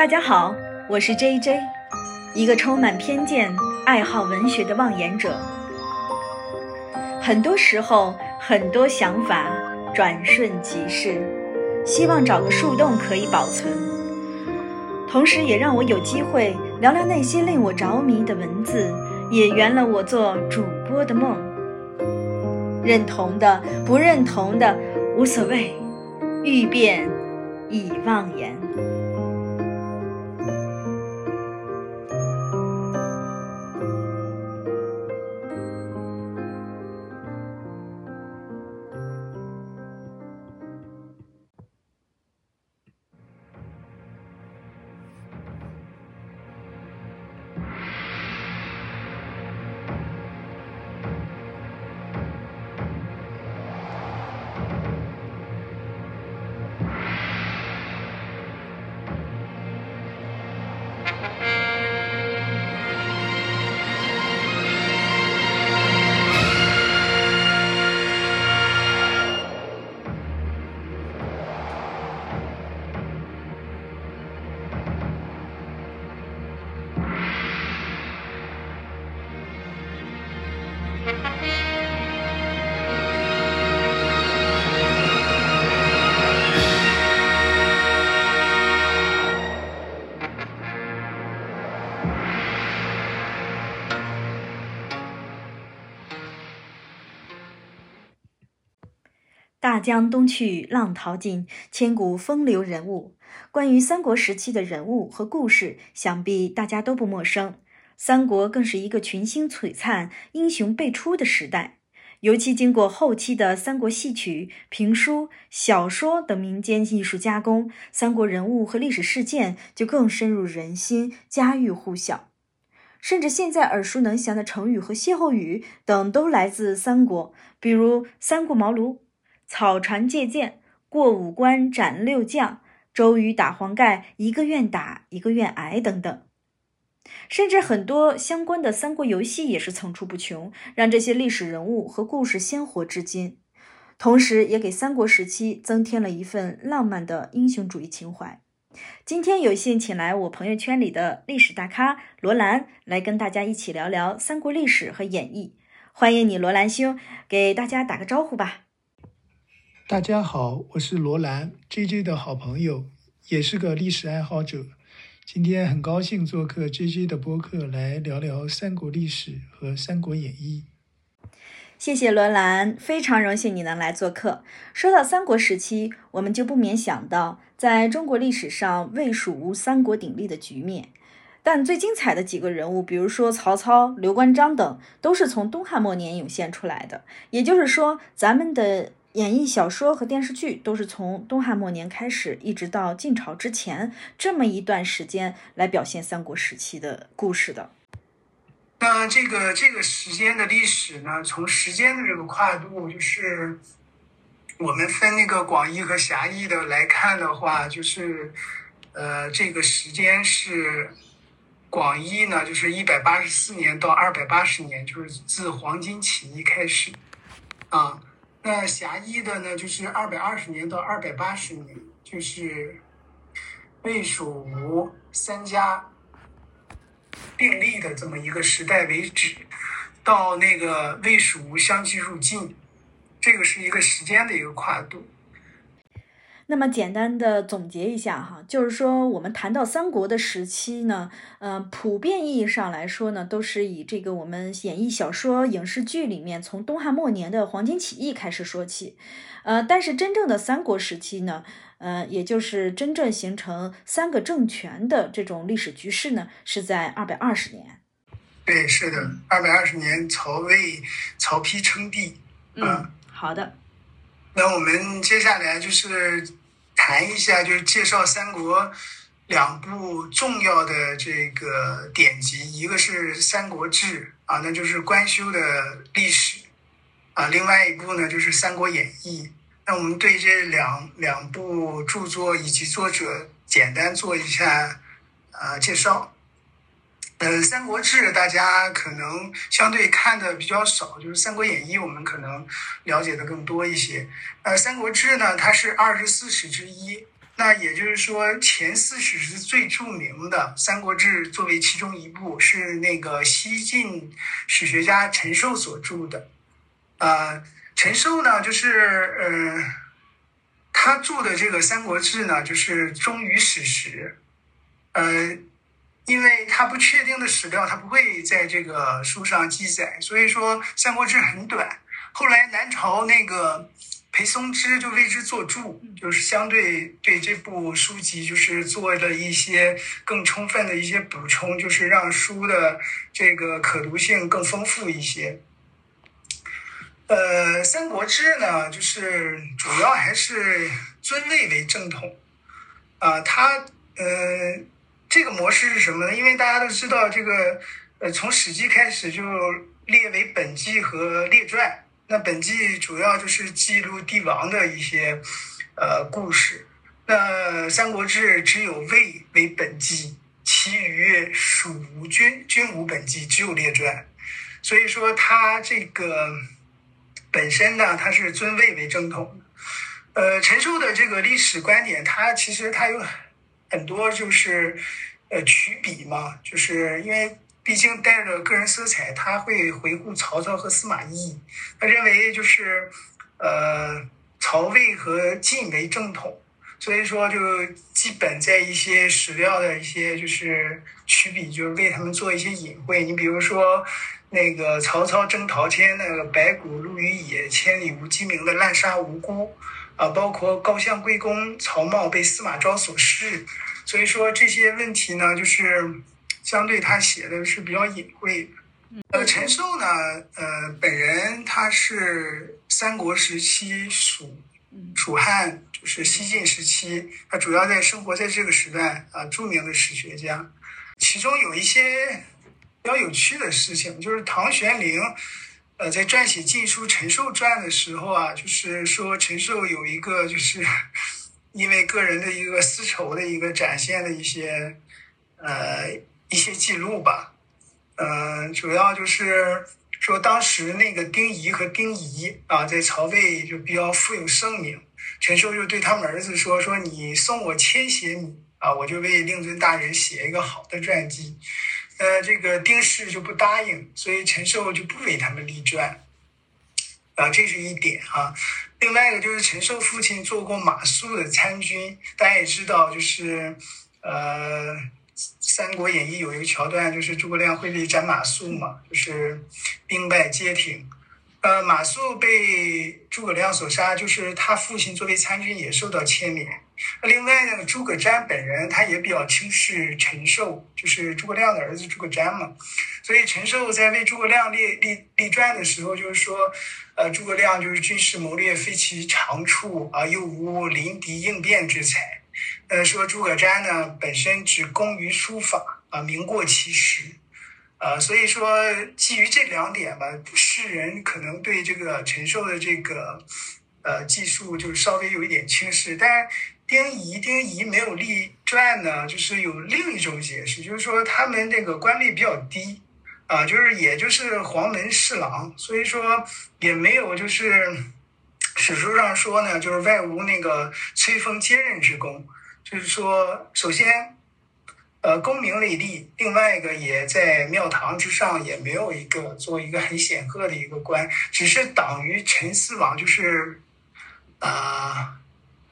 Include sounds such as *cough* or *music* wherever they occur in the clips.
大家好，我是 J J，一个充满偏见、爱好文学的妄言者。很多时候，很多想法转瞬即逝，希望找个树洞可以保存，同时也让我有机会聊聊那些令我着迷的文字，也圆了我做主播的梦。认同的，不认同的，无所谓，欲辨已妄言。江东去，浪淘尽，千古风流人物。关于三国时期的人物和故事，想必大家都不陌生。三国更是一个群星璀璨、英雄辈出的时代。尤其经过后期的三国戏曲、评书、小说等民间艺术加工，三国人物和历史事件就更深入人心、家喻户晓。甚至现在耳熟能详的成语和歇后语等，都来自三国，比如“三顾茅庐”。草船借箭，过五关斩六将，周瑜打黄盖，一个愿打，一个愿挨，等等。甚至很多相关的三国游戏也是层出不穷，让这些历史人物和故事鲜活至今，同时也给三国时期增添了一份浪漫的英雄主义情怀。今天有幸请来我朋友圈里的历史大咖罗兰，来跟大家一起聊聊三国历史和演义。欢迎你，罗兰兄，给大家打个招呼吧。大家好，我是罗兰，J J 的好朋友，也是个历史爱好者。今天很高兴做客 J J 的播客，来聊聊三国历史和《三国演义》。谢谢罗兰，非常荣幸你能来做客。说到三国时期，我们就不免想到，在中国历史上魏蜀吴三国鼎立的局面。但最精彩的几个人物，比如说曹操、刘关张等，都是从东汉末年涌现出来的。也就是说，咱们的。演绎小说和电视剧都是从东汉末年开始，一直到晋朝之前这么一段时间来表现三国时期的故事的。那这个这个时间的历史呢，从时间的这个跨度，就是我们分那个广义和狭义的来看的话，就是呃，这个时间是广义呢，就是一百八十四年到二百八十年，就是自黄巾起义开始啊。那狭义的呢，就是二百二十年到二百八十年，就是魏蜀吴三家并立的这么一个时代为止，到那个魏蜀吴相继入晋，这个是一个时间的一个跨度。那么简单的总结一下哈，就是说我们谈到三国的时期呢，呃，普遍意义上来说呢，都是以这个我们演绎小说、影视剧里面从东汉末年的黄巾起义开始说起，呃，但是真正的三国时期呢，呃，也就是真正形成三个政权的这种历史局势呢，是在二百二十年。对，是的，二百二十年，曹魏、曹丕称帝。嗯，好的。那我们接下来就是。谈一下，就是介绍三国两部重要的这个典籍，一个是《三国志》啊，那就是关修的历史啊；另外一部呢，就是《三国演义》。那我们对这两两部著作以及作者简单做一下啊介绍。呃，《三国志》大家可能相对看的比较少，就是《三国演义》我们可能了解的更多一些。呃，《三国志》呢，它是二十四史之一。那也就是说，前四史是最著名的，《三国志》作为其中一部，是那个西晋史学家陈寿所著的。呃，陈寿呢，就是呃，他著的这个《三国志》呢，就是忠于史实。呃，因为它不确定的史料，它不会在这个书上记载，所以说《三国志》很短。后来南朝那个。裴松之就为之作注，就是相对对这部书籍就是做了一些更充分的一些补充，就是让书的这个可读性更丰富一些。呃，《三国志》呢，就是主要还是尊魏为正统啊。它呃，这个模式是什么呢？因为大家都知道，这个呃，从《史记》开始就列为本纪和列传。那本纪主要就是记录帝王的一些呃故事，那《三国志》只有魏为本纪，其余蜀吴均均无本纪，只有列传。所以说，它这个本身呢，它是尊魏为正统。呃，陈寿的这个历史观点，它其实它有很多就是呃取笔嘛，就是因为。毕竟带着个人色彩，他会回顾曹操和司马懿。他认为就是，呃，曹魏和晋为正统，所以说就基本在一些史料的一些就是取笔，就是为他们做一些隐晦。你比如说那个曹操征陶谦，那个白骨露于野，千里无鸡鸣的滥杀无辜啊，包括高相贵公曹茂被司马昭所弑，所以说这些问题呢，就是。相对他写的是比较隐晦的。呃，陈寿呢，呃，本人他是三国时期蜀蜀汉，就是西晋时期，他主要在生活在这个时代啊，著名的史学家。其中有一些比较有趣的事情，就是唐玄龄，呃，在撰写《晋书·陈寿传》的时候啊，就是说陈寿有一个就是因为个人的一个私仇的一个展现的一些呃。一些记录吧，嗯，主要就是说当时那个丁仪和丁仪啊，在曹魏就比较富有盛名。陈寿就对他们儿子说：“说你送我千血米啊，我就为令尊大人写一个好的传记。”呃，这个丁氏就不答应，所以陈寿就不为他们立传。啊，这是一点啊。另外一个就是陈寿父亲做过马谡的参军，大家也知道，就是呃。《三国演义》有一个桥段，就是诸葛亮会被斩马谡嘛，就是兵败街亭。呃，马谡被诸葛亮所杀，就是他父亲作为参军也受到牵连。另外呢，诸葛瞻本人他也比较轻视陈寿，就是诸葛亮的儿子诸葛瞻嘛。所以陈寿在为诸葛亮立立立传的时候，就是说，呃，诸葛亮就是军事谋略非其长处啊，又无临敌应变之才。呃，说诸葛瞻呢，本身只工于书法啊，名过其实，呃，所以说基于这两点吧，世人可能对这个陈寿的这个呃技术就是稍微有一点轻视。但丁仪，丁仪没有立传呢，就是有另一种解释，就是说他们那个官位比较低啊，就是也就是黄门侍郎，所以说也没有就是史书上说呢，就是外无那个崔封接任之功。就是说，首先，呃，功名累立；另外一个，也在庙堂之上，也没有一个做一个很显赫的一个官，只是党于陈思王，就是啊，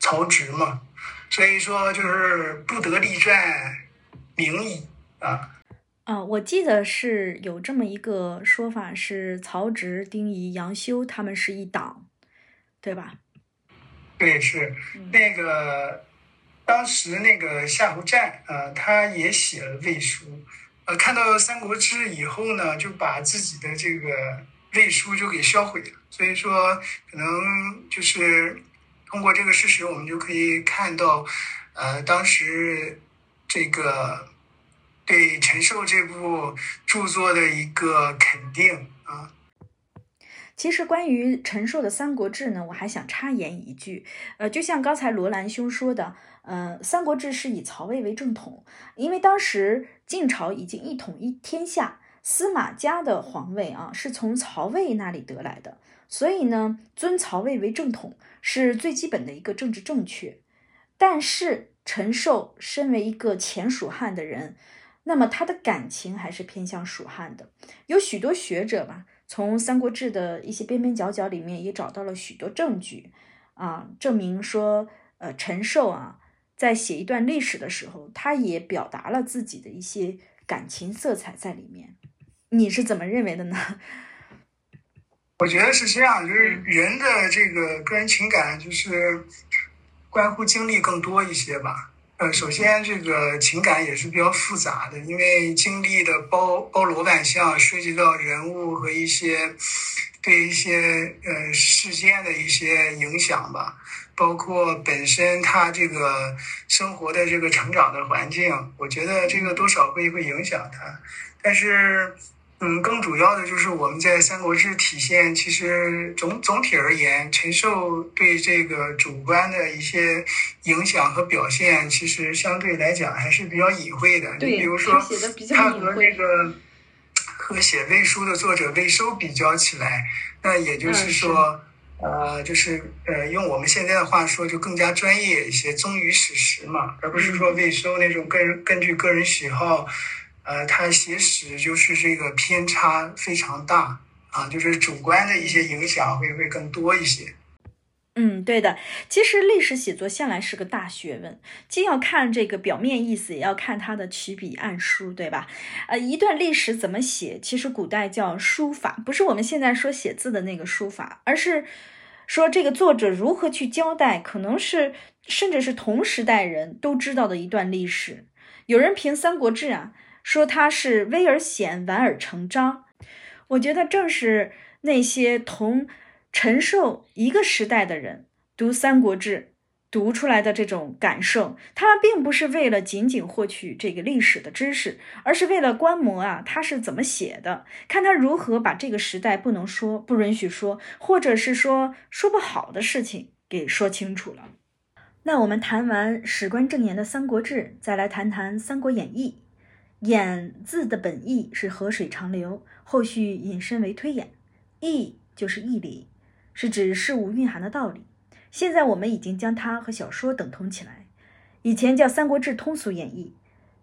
曹植嘛。所以说，就是不得立传，名矣啊。啊，我记得是有这么一个说法，是曹植、丁仪、杨修他们是一党，对吧？对，是那个。当时那个夏侯湛啊，他也写了魏书，呃，看到《三国志》以后呢，就把自己的这个魏书就给销毁了。所以说，可能就是通过这个事实，我们就可以看到，呃，当时这个对陈寿这部著作的一个肯定啊。其实关于陈寿的《三国志》呢，我还想插言一句，呃，就像刚才罗兰兄说的。呃，《三国志》是以曹魏为正统，因为当时晋朝已经一统一天下，司马家的皇位啊是从曹魏那里得来的，所以呢，尊曹魏为正统是最基本的一个政治正确。但是陈寿身为一个前蜀汉的人，那么他的感情还是偏向蜀汉的。有许多学者吧，从《三国志》的一些边边角角里面也找到了许多证据，啊，证明说，呃，陈寿啊，在写一段历史的时候，他也表达了自己的一些感情色彩在里面。你是怎么认为的呢？*laughs* 我觉得是这样，就是人的这个个人情感，就是关乎经历更多一些吧。呃，首先这个情感也是比较复杂的，因为经历的包包罗万象，涉及到人物和一些对一些呃事件的一些影响吧，包括本身他这个生活的这个成长的环境，我觉得这个多少会会影响他，但是。嗯，更主要的就是我们在《三国志》体现，其实总总体而言，陈寿对这个主观的一些影响和表现，其实相对来讲还是比较隐晦的。对，比如说他和那个和写魏书的作者魏收比较起来，那也就是说，呃，就是呃，用我们现在的话说，就更加专业一些，忠于史实嘛，而不是说魏收那种根根据个人喜好。呃，他写史就是这个偏差非常大啊，就是主观的一些影响会会更多一些。嗯，对的。其实历史写作向来是个大学问，既要看这个表面意思，也要看它的起笔暗书，对吧？呃，一段历史怎么写，其实古代叫书法，不是我们现在说写字的那个书法，而是说这个作者如何去交代，可能是甚至是同时代人都知道的一段历史。有人评《三国志》啊。说他是威而显，婉而成章。我觉得正是那些同承受一个时代的人读《三国志》读出来的这种感受，他们并不是为了仅仅获取这个历史的知识，而是为了观摩啊他是怎么写的，看他如何把这个时代不能说、不允许说，或者是说说不好的事情给说清楚了。那我们谈完史官正言的《三国志》，再来谈谈《三国演义》。演字的本意是河水长流，后续引申为推演。义就是义理，是指事物蕴含的道理。现在我们已经将它和小说等同起来。以前叫《三国志通俗演义》，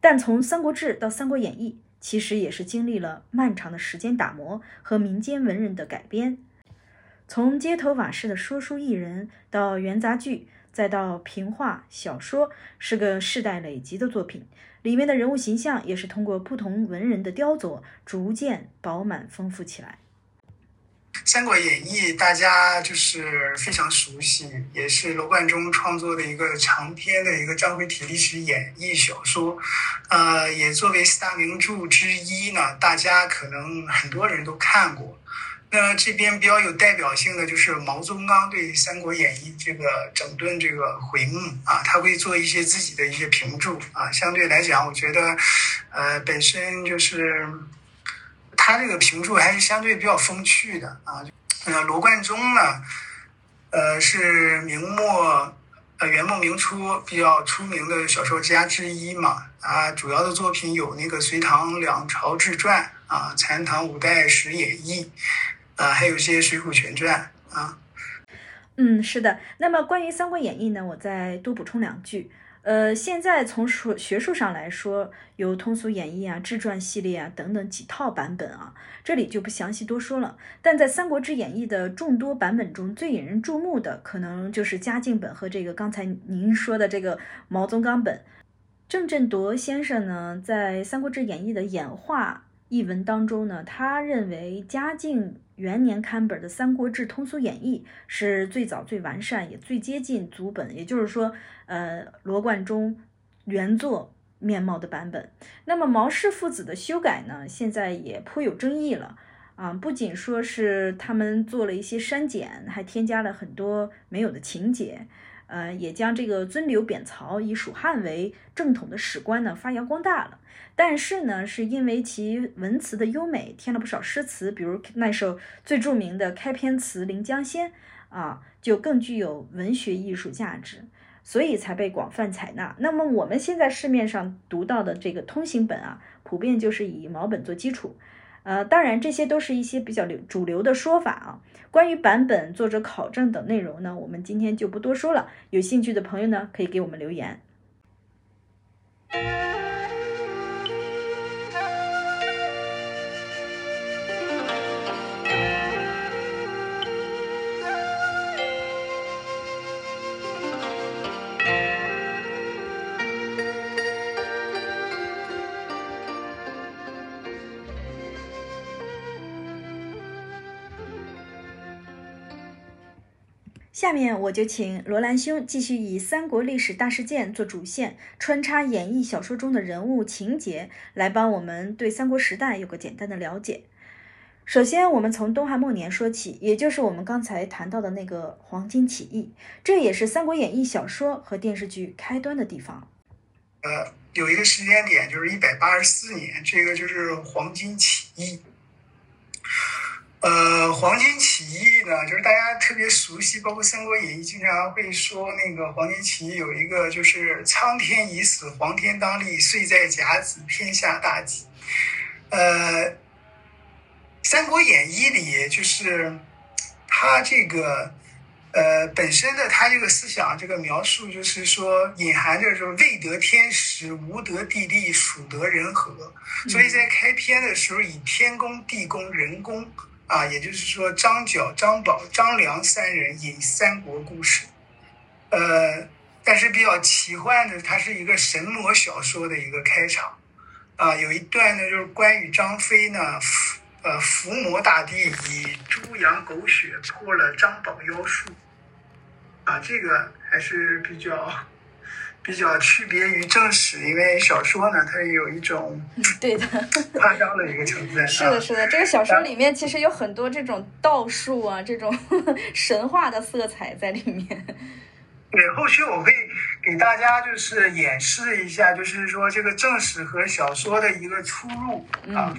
但从《三国志》到《三国演义》，其实也是经历了漫长的时间打磨和民间文人的改编。从街头瓦市的说书艺人到元杂剧，再到评话小说，是个世代累积的作品。里面的人物形象也是通过不同文人的雕琢，逐渐饱满丰富起来。《三国演义》大家就是非常熟悉，也是罗贯中创作的一个长篇的一个章回体历史演义小说，呃，也作为四大名著之一呢，大家可能很多人都看过。那这边比较有代表性的就是毛宗岗对《三国演义》这个整顿这个回目啊，他会做一些自己的一些评注啊。相对来讲，我觉得，呃，本身就是他这个评注还是相对比较风趣的啊。呃，罗贯中呢，呃，是明末呃元末明初比较出名的小说家之一嘛啊，主要的作品有那个《隋唐两朝志传》啊，《残唐五代史演义》。啊，还有一些《水浒全传》啊。嗯，是的。那么关于《三国演义》呢，我再多补充两句。呃，现在从学学术上来说，有通俗演义啊、志传系列啊等等几套版本啊，这里就不详细多说了。但在《三国志演义》的众多版本中，最引人注目的可能就是嘉靖本和这个刚才您说的这个毛宗岗本。郑振铎先生呢，在《三国志演义》的演化译文当中呢，他认为嘉靖。元年刊本的《三国志通俗演义》是最早、最完善，也最接近足本，也就是说，呃，罗贯中原作面貌的版本。那么毛氏父子的修改呢，现在也颇有争议了啊！不仅说是他们做了一些删减，还添加了很多没有的情节。呃，也将这个尊刘贬曹以蜀汉为正统的史观呢发扬光大了。但是呢，是因为其文辞的优美，添了不少诗词，比如那首最著名的开篇词《临江仙》啊，就更具有文学艺术价值，所以才被广泛采纳。那么我们现在市面上读到的这个通行本啊，普遍就是以毛本做基础。呃，当然这些都是一些比较流主流的说法啊。关于版本、作者考证等内容呢，我们今天就不多说了。有兴趣的朋友呢，可以给我们留言。下面我就请罗兰兄继续以三国历史大事件做主线，穿插演义小说中的人物情节，来帮我们对三国时代有个简单的了解。首先，我们从东汉末年说起，也就是我们刚才谈到的那个黄巾起义，这也是《三国演义》小说和电视剧开端的地方。呃，有一个时间点，就是一百八十四年，这个就是黄巾起义。呃，黄巾起义呢，就是大家特别熟悉，包括《三国演义》经常会说那个黄巾起义有一个就是“苍天已死，黄天当立，岁在甲子，天下大吉”。呃，《三国演义》里就是他这个呃本身的他这个思想这个描述，就是说隐含着说未得天时，无得地利，属得人和，所以在开篇的时候以天公、地公、人公。啊，也就是说，张角、张宝、张良三人引三国故事，呃，但是比较奇幻的，它是一个神魔小说的一个开场，啊，有一段呢，就是关羽、张飞呢，呃，伏魔大帝以猪羊狗血破了张宝妖术，啊，这个还是比较。比较区别于正史，因为小说呢，它有一种对的夸张的一个成分。是的，是的，这个小说里面其实有很多这种道术啊，这种 *laughs* 神话的色彩在里面。*laughs* 对，后续我会给大家就是演示一下，就是说这个正史和小说的一个出入啊。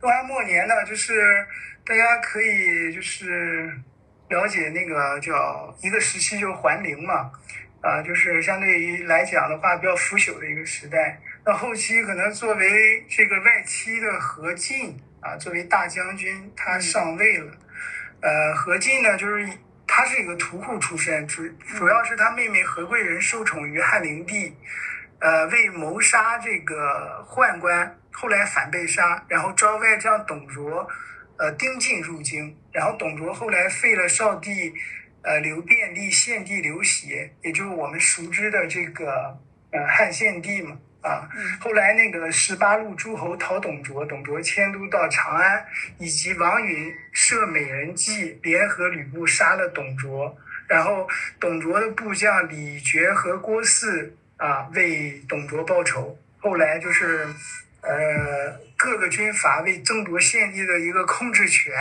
东汉末年呢，就是大家可以就是了解那个叫一个时期，就是桓灵嘛。啊，就是相对于来讲的话，比较腐朽的一个时代。那后期可能作为这个外戚的何进啊，作为大将军，他上位了。呃，何进呢，就是他是一个屠户出身，主主要是他妹妹何贵人受宠于汉灵帝，呃，为谋杀这个宦官，后来反被杀，然后招外将董卓，呃，丁进入京，然后董卓后来废了少帝。呃，刘辩立献帝刘协，也就是我们熟知的这个呃汉献帝嘛啊。后来那个十八路诸侯讨董卓，董卓迁都到长安，以及王允设美人计，联合吕布杀了董卓。然后董卓的部将李傕和郭汜啊为董卓报仇。后来就是呃各个军阀为争夺献帝的一个控制权。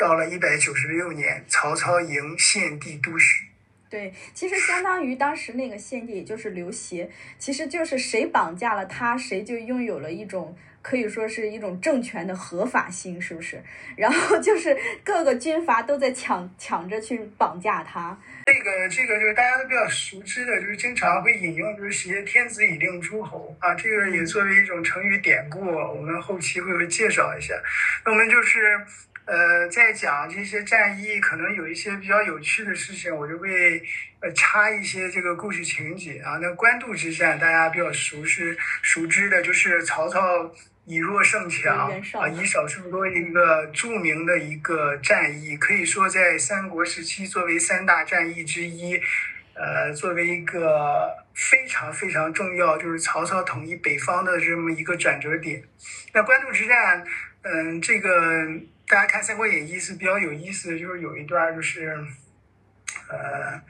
到了一百九十六年，曹操迎献帝都许。对，其实相当于当时那个献帝，也就是刘协，其实就是谁绑架了他，谁就拥有了一种可以说是一种政权的合法性，是不是？然后就是各个军阀都在抢抢着去绑架他。这个这个就是大家都比较熟知的，就是经常会引用，就是写“天子以令诸侯”啊，这个也作为一种成语典故，我们后期会会介绍一下。那我们就是。呃，在讲这些战役，可能有一些比较有趣的事情，我就会呃插一些这个故事情节啊。那官渡之战，大家比较熟悉熟知的就是曹操以弱胜强啊，以少胜多一个著名的一个战役，可以说在三国时期作为三大战役之一，呃，作为一个非常非常重要，就是曹操统一北方的这么一个转折点。那官渡之战，嗯，这个。大家看《三国演义》是比较有意思的，就是有一段就是，呃，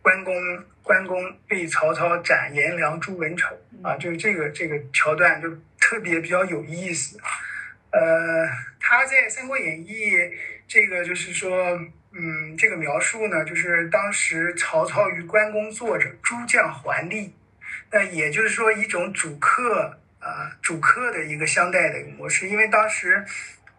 关公关公被曹操斩颜良诛文丑啊，就是这个这个桥段就特别比较有意思。呃，他在《三国演义》这个就是说，嗯，这个描述呢，就是当时曹操与关公坐着，诸将环立，那也就是说一种主客啊主客的一个相待的一个模式，因为当时。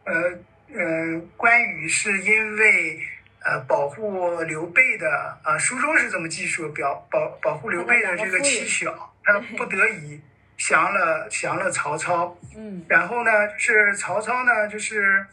呃呃，关羽是因为呃保护刘备的啊，书中是这么记述，表保保护刘备的这个妻小，他不得已降了降了曹操。嗯，然后呢，就是曹操呢，就是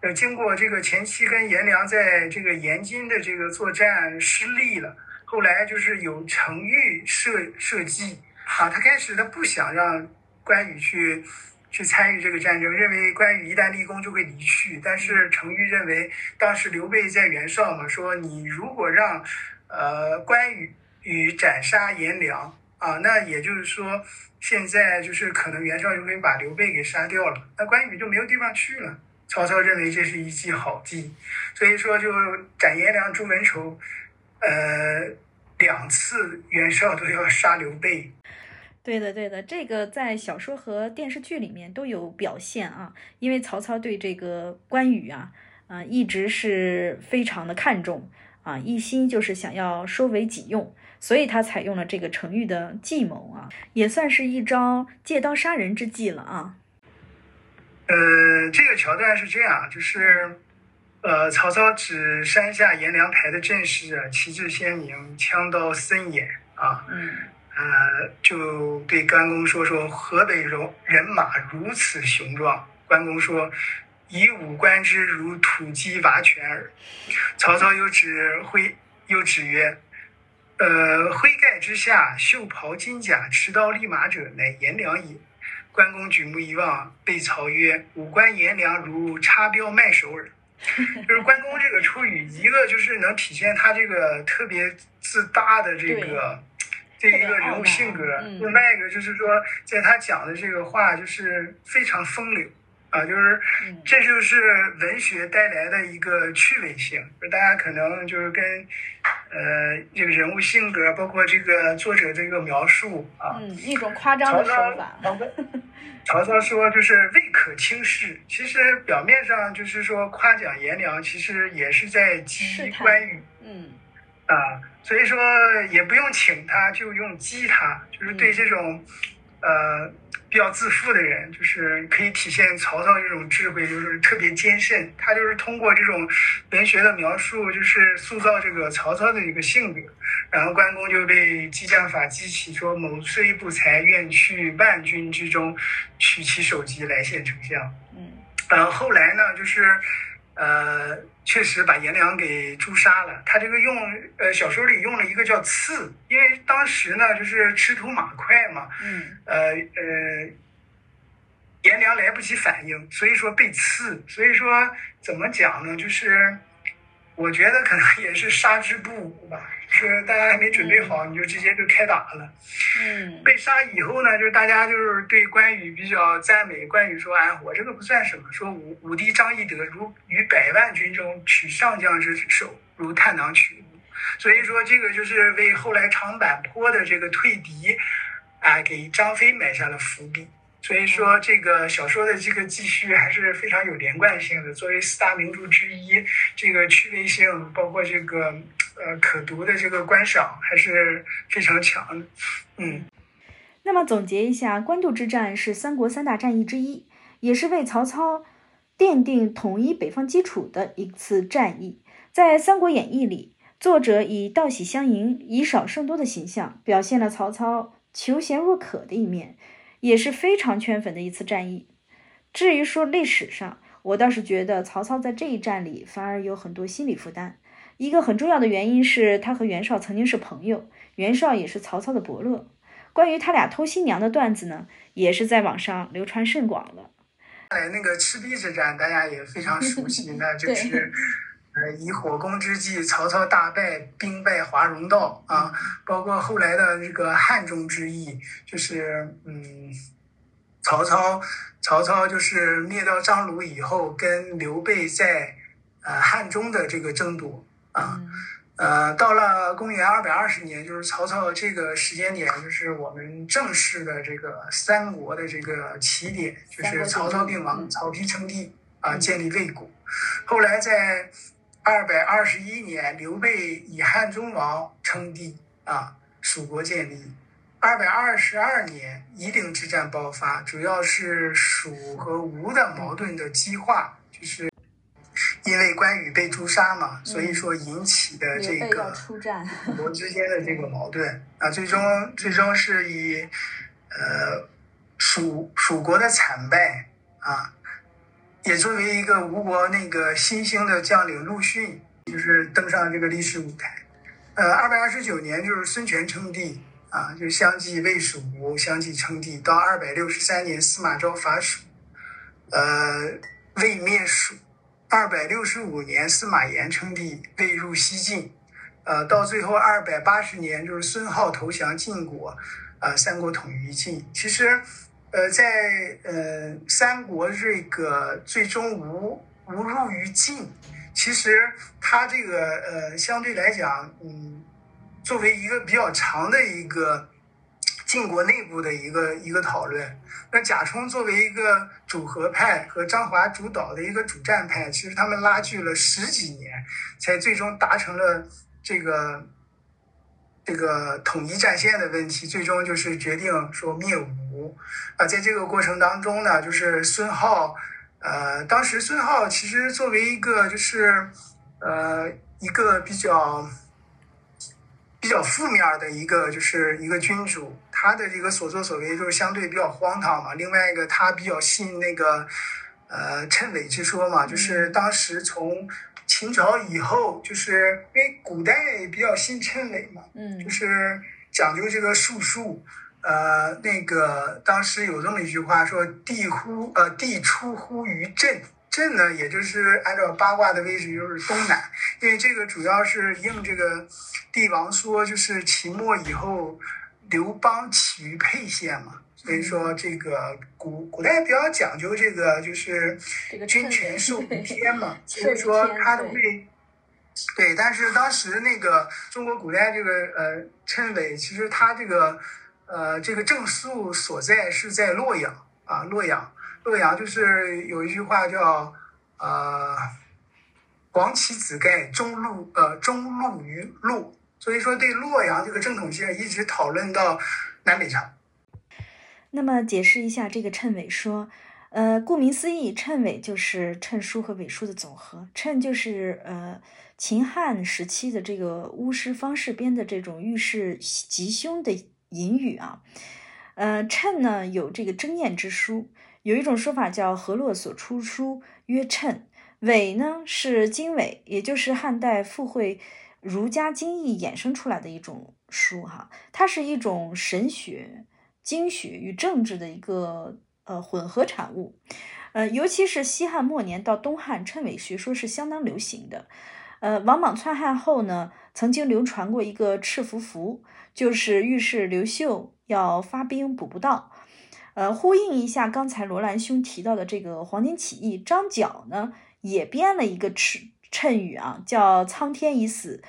呃，经过这个前期跟颜良在这个延津的这个作战失利了，后来就是有程昱设设计啊，他开始他不想让关羽去去参与这个战争，认为关羽一旦立功就会离去。但是程昱认为，当时刘备在袁绍嘛，说你如果让呃关羽与斩杀颜良啊，那也就是说。现在就是可能袁绍就会把刘备给杀掉了，那关羽就没有地方去了。曹操认为这是一计好计，所以说就斩颜良、诛文丑，呃，两次袁绍都要杀刘备。对的，对的，这个在小说和电视剧里面都有表现啊。因为曹操对这个关羽啊，啊，一直是非常的看重啊，一心就是想要收为己用。所以他采用了这个程昱的计谋啊，也算是一招借刀杀人之计了啊。呃，这个桥段是这样，就是，呃，曹操指山下颜良台的阵势啊，旗帜鲜明，枪刀森严啊。嗯。呃，就对关公说说河北人人马如此雄壮。关公说，以武观之，如土鸡瓦犬耳。曹操又指挥，又指曰。呃，灰盖之下，袖袍金甲，持刀立马者，乃颜良也。关公举目一望，被曹曰：“五官颜良如插标卖首耳。”就是关公这个出语，一个就是能体现他这个特别自大的这个这一个人物性格，另外一个就是说，在他讲的这个话就是非常风流。啊，就是这就是文学带来的一个趣味性，就大家可能就是跟呃这个人物性格，包括这个作者这个描述啊，嗯，一种夸张的说法。*laughs* 曹操说就是未可轻视，其实表面上就是说夸奖颜良，其实也是在激关羽。嗯，啊，所以说也不用请他，就用激他，就是对这种呃。比较自负的人，就是可以体现曹操这种智慧，就是特别坚慎。他就是通过这种文学的描述，就是塑造这个曹操的一个性格。然后关公就被激将法激起，说：“某虽不才，愿去万军之中，取其首级来献丞相。”嗯，呃，后来呢，就是。呃，确实把颜良给诛杀了。他这个用呃小说里用了一个叫刺，因为当时呢就是赤兔马快嘛，嗯，呃呃，颜良来不及反应，所以说被刺。所以说怎么讲呢？就是。我觉得可能也是杀之不武吧，是大家还没准备好，你就直接就开打了。嗯，被杀以后呢，就是大家就是对关羽比较赞美，关羽说：“哎，我这个不算什么，说武武帝张翼德如于百万军中取上将之首，如探囊取物。”所以说这个就是为后来长坂坡的这个退敌，啊，给张飞埋下了伏笔。所以说，这个小说的这个记叙还是非常有连贯性的。作为四大名著之一，这个趣味性，包括这个呃可读的这个观赏，还是非常强的。嗯。那么总结一下，官渡之战是三国三大战役之一，也是为曹操奠定统一北方基础的一次战役。在《三国演义》里，作者以道喜相迎、以少胜多的形象，表现了曹操求贤若渴的一面。也是非常圈粉的一次战役。至于说历史上，我倒是觉得曹操在这一战里反而有很多心理负担。一个很重要的原因是他和袁绍曾经是朋友，袁绍也是曹操的伯乐。关于他俩偷新娘的段子呢，也是在网上流传甚广了。哎，那个赤壁之战大家也非常熟悉，*laughs* 那就是。呃，以火攻之计，曹操大败，兵败华容道啊，包括后来的这个汉中之役，就是嗯，曹操，曹操就是灭掉张鲁以后，跟刘备在呃汉中的这个争夺啊，呃，到了公元二百二十年，就是曹操这个时间点，就是我们正式的这个三国的这个起点，就是曹操病亡，曹丕称帝啊，建立魏国，后来在。二百二十一年，刘备以汉中王称帝啊，蜀国建立。二百二十二年，夷陵之战爆发，主要是蜀和吴的矛盾的激化，就是因为关羽被诛杀嘛，所以说引起的这个 *laughs* 国之间的这个矛盾。啊，最终最终是以呃蜀蜀国的惨败啊，也作为一个吴国那个新兴的将领陆逊，就是登上这个历史舞台。呃，二百二十九年就是孙权称帝啊，就相继魏蜀吴相继称帝。到二百六十三年司马昭伐蜀，呃，魏灭蜀。二百六十五年司马炎称帝，魏入西晋。呃，到最后二百八十年就是孙皓投降晋国，呃，三国统一晋。其实。呃，在呃三国这个最终无无入于晋，其实它这个呃相对来讲，嗯，作为一个比较长的一个晋国内部的一个一个讨论，那贾充作为一个主和派和张华主导的一个主战派，其实他们拉锯了十几年，才最终达成了这个。这个统一战线的问题，最终就是决定说灭吴啊。在这个过程当中呢，就是孙浩，呃，当时孙浩其实作为一个就是呃一个比较比较负面的一个就是一个君主，他的这个所作所为就是相对比较荒唐嘛。另外一个，他比较信那个呃谶纬之说嘛，就是当时从。秦朝以后，就是因为古代比较信谶纬嘛，嗯，就是讲究这个术数。呃，那个当时有这么一句话说：“地乎呃地出乎于震，震呢，也就是按照八卦的位置就是东南，因为这个主要是应这个帝王说，就是秦末以后刘邦起于沛县嘛。”所以说，这个古古代比较讲究这个，就是君权授于天嘛。*laughs* 所以说，他的位，对。但是当时那个中国古代这个呃谶纬，其实他这个呃这个正数所在是在洛阳啊，洛阳，洛阳就是有一句话叫呃“广其子盖，中路呃中路于路”。所以说，对洛阳这个正统性一直讨论到南北朝。那么解释一下这个谶纬说，呃，顾名思义，谶纬就是谶书和纬书的总和。谶就是呃秦汉时期的这个巫师方士编的这种预示吉凶的隐语啊。呃，谶呢有这个争验之书，有一种说法叫河洛所出书曰谶。纬呢是经纬，也就是汉代附会儒家经义衍生出来的一种书哈，它是一种神学。经学与政治的一个呃混合产物，呃，尤其是西汉末年到东汉，谶纬学说是相当流行的。呃，王莽篡汉后呢，曾经流传过一个赤符符，就是预示刘秀要发兵补不到。呃，呼应一下刚才罗兰兄提到的这个黄巾起义，张角呢也编了一个谶谶语啊，叫“苍天已死，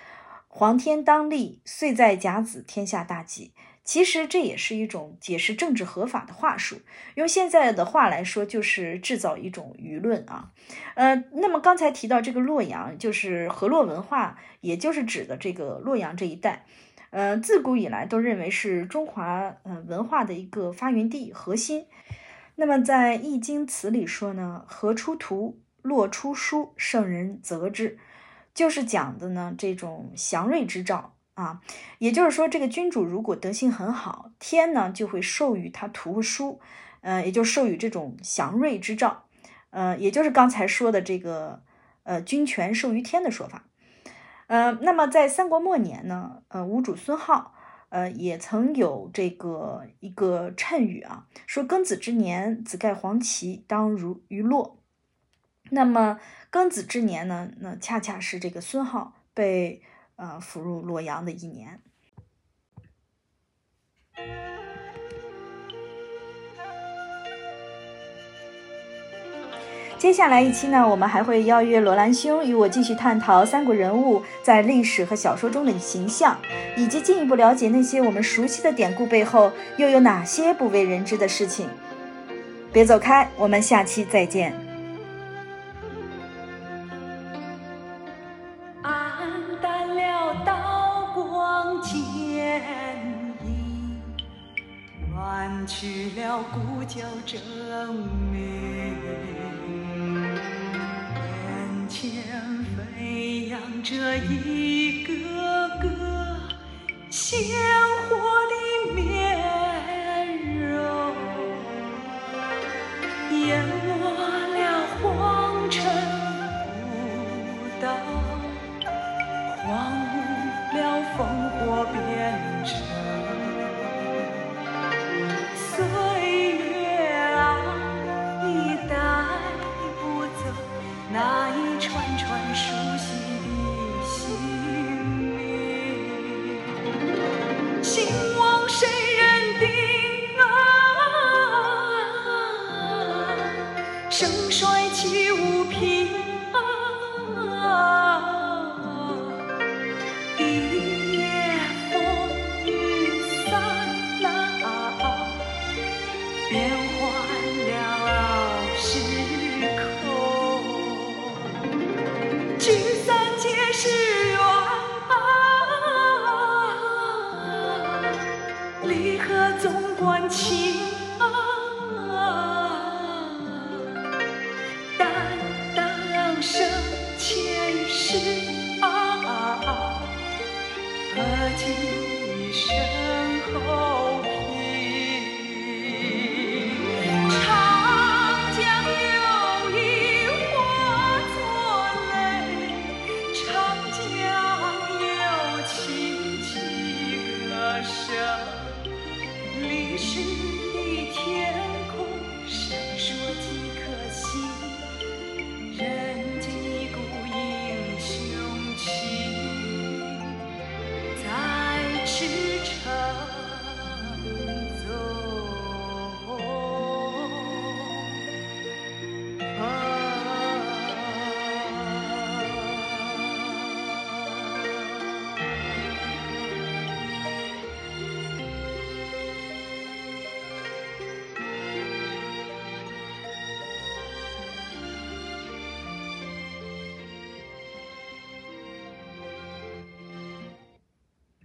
黄天当立，岁在甲子，天下大吉”。其实这也是一种解释政治合法的话术，用现在的话来说，就是制造一种舆论啊。呃，那么刚才提到这个洛阳，就是河洛文化，也就是指的这个洛阳这一带。呃，自古以来都认为是中华呃文化的一个发源地核心。那么在《易经》词里说呢，“河出图，洛出书，圣人择之”，就是讲的呢这种祥瑞之兆。啊，也就是说，这个君主如果德行很好，天呢就会授予他图书，呃，也就授予这种祥瑞之兆，呃，也就是刚才说的这个呃君权授于天的说法，呃，那么在三国末年呢，呃，吴主孙浩，呃，也曾有这个一个谶语啊，说庚子之年，子盖黄旗，当如于洛。那么庚子之年呢，那恰恰是这个孙浩被。呃，俘入洛阳的一年。接下来一期呢，我们还会邀约罗兰兄与我继续探讨三国人物在历史和小说中的形象，以及进一步了解那些我们熟悉的典故背后又有哪些不为人知的事情。别走开，我们下期再见。去了故交争听你声。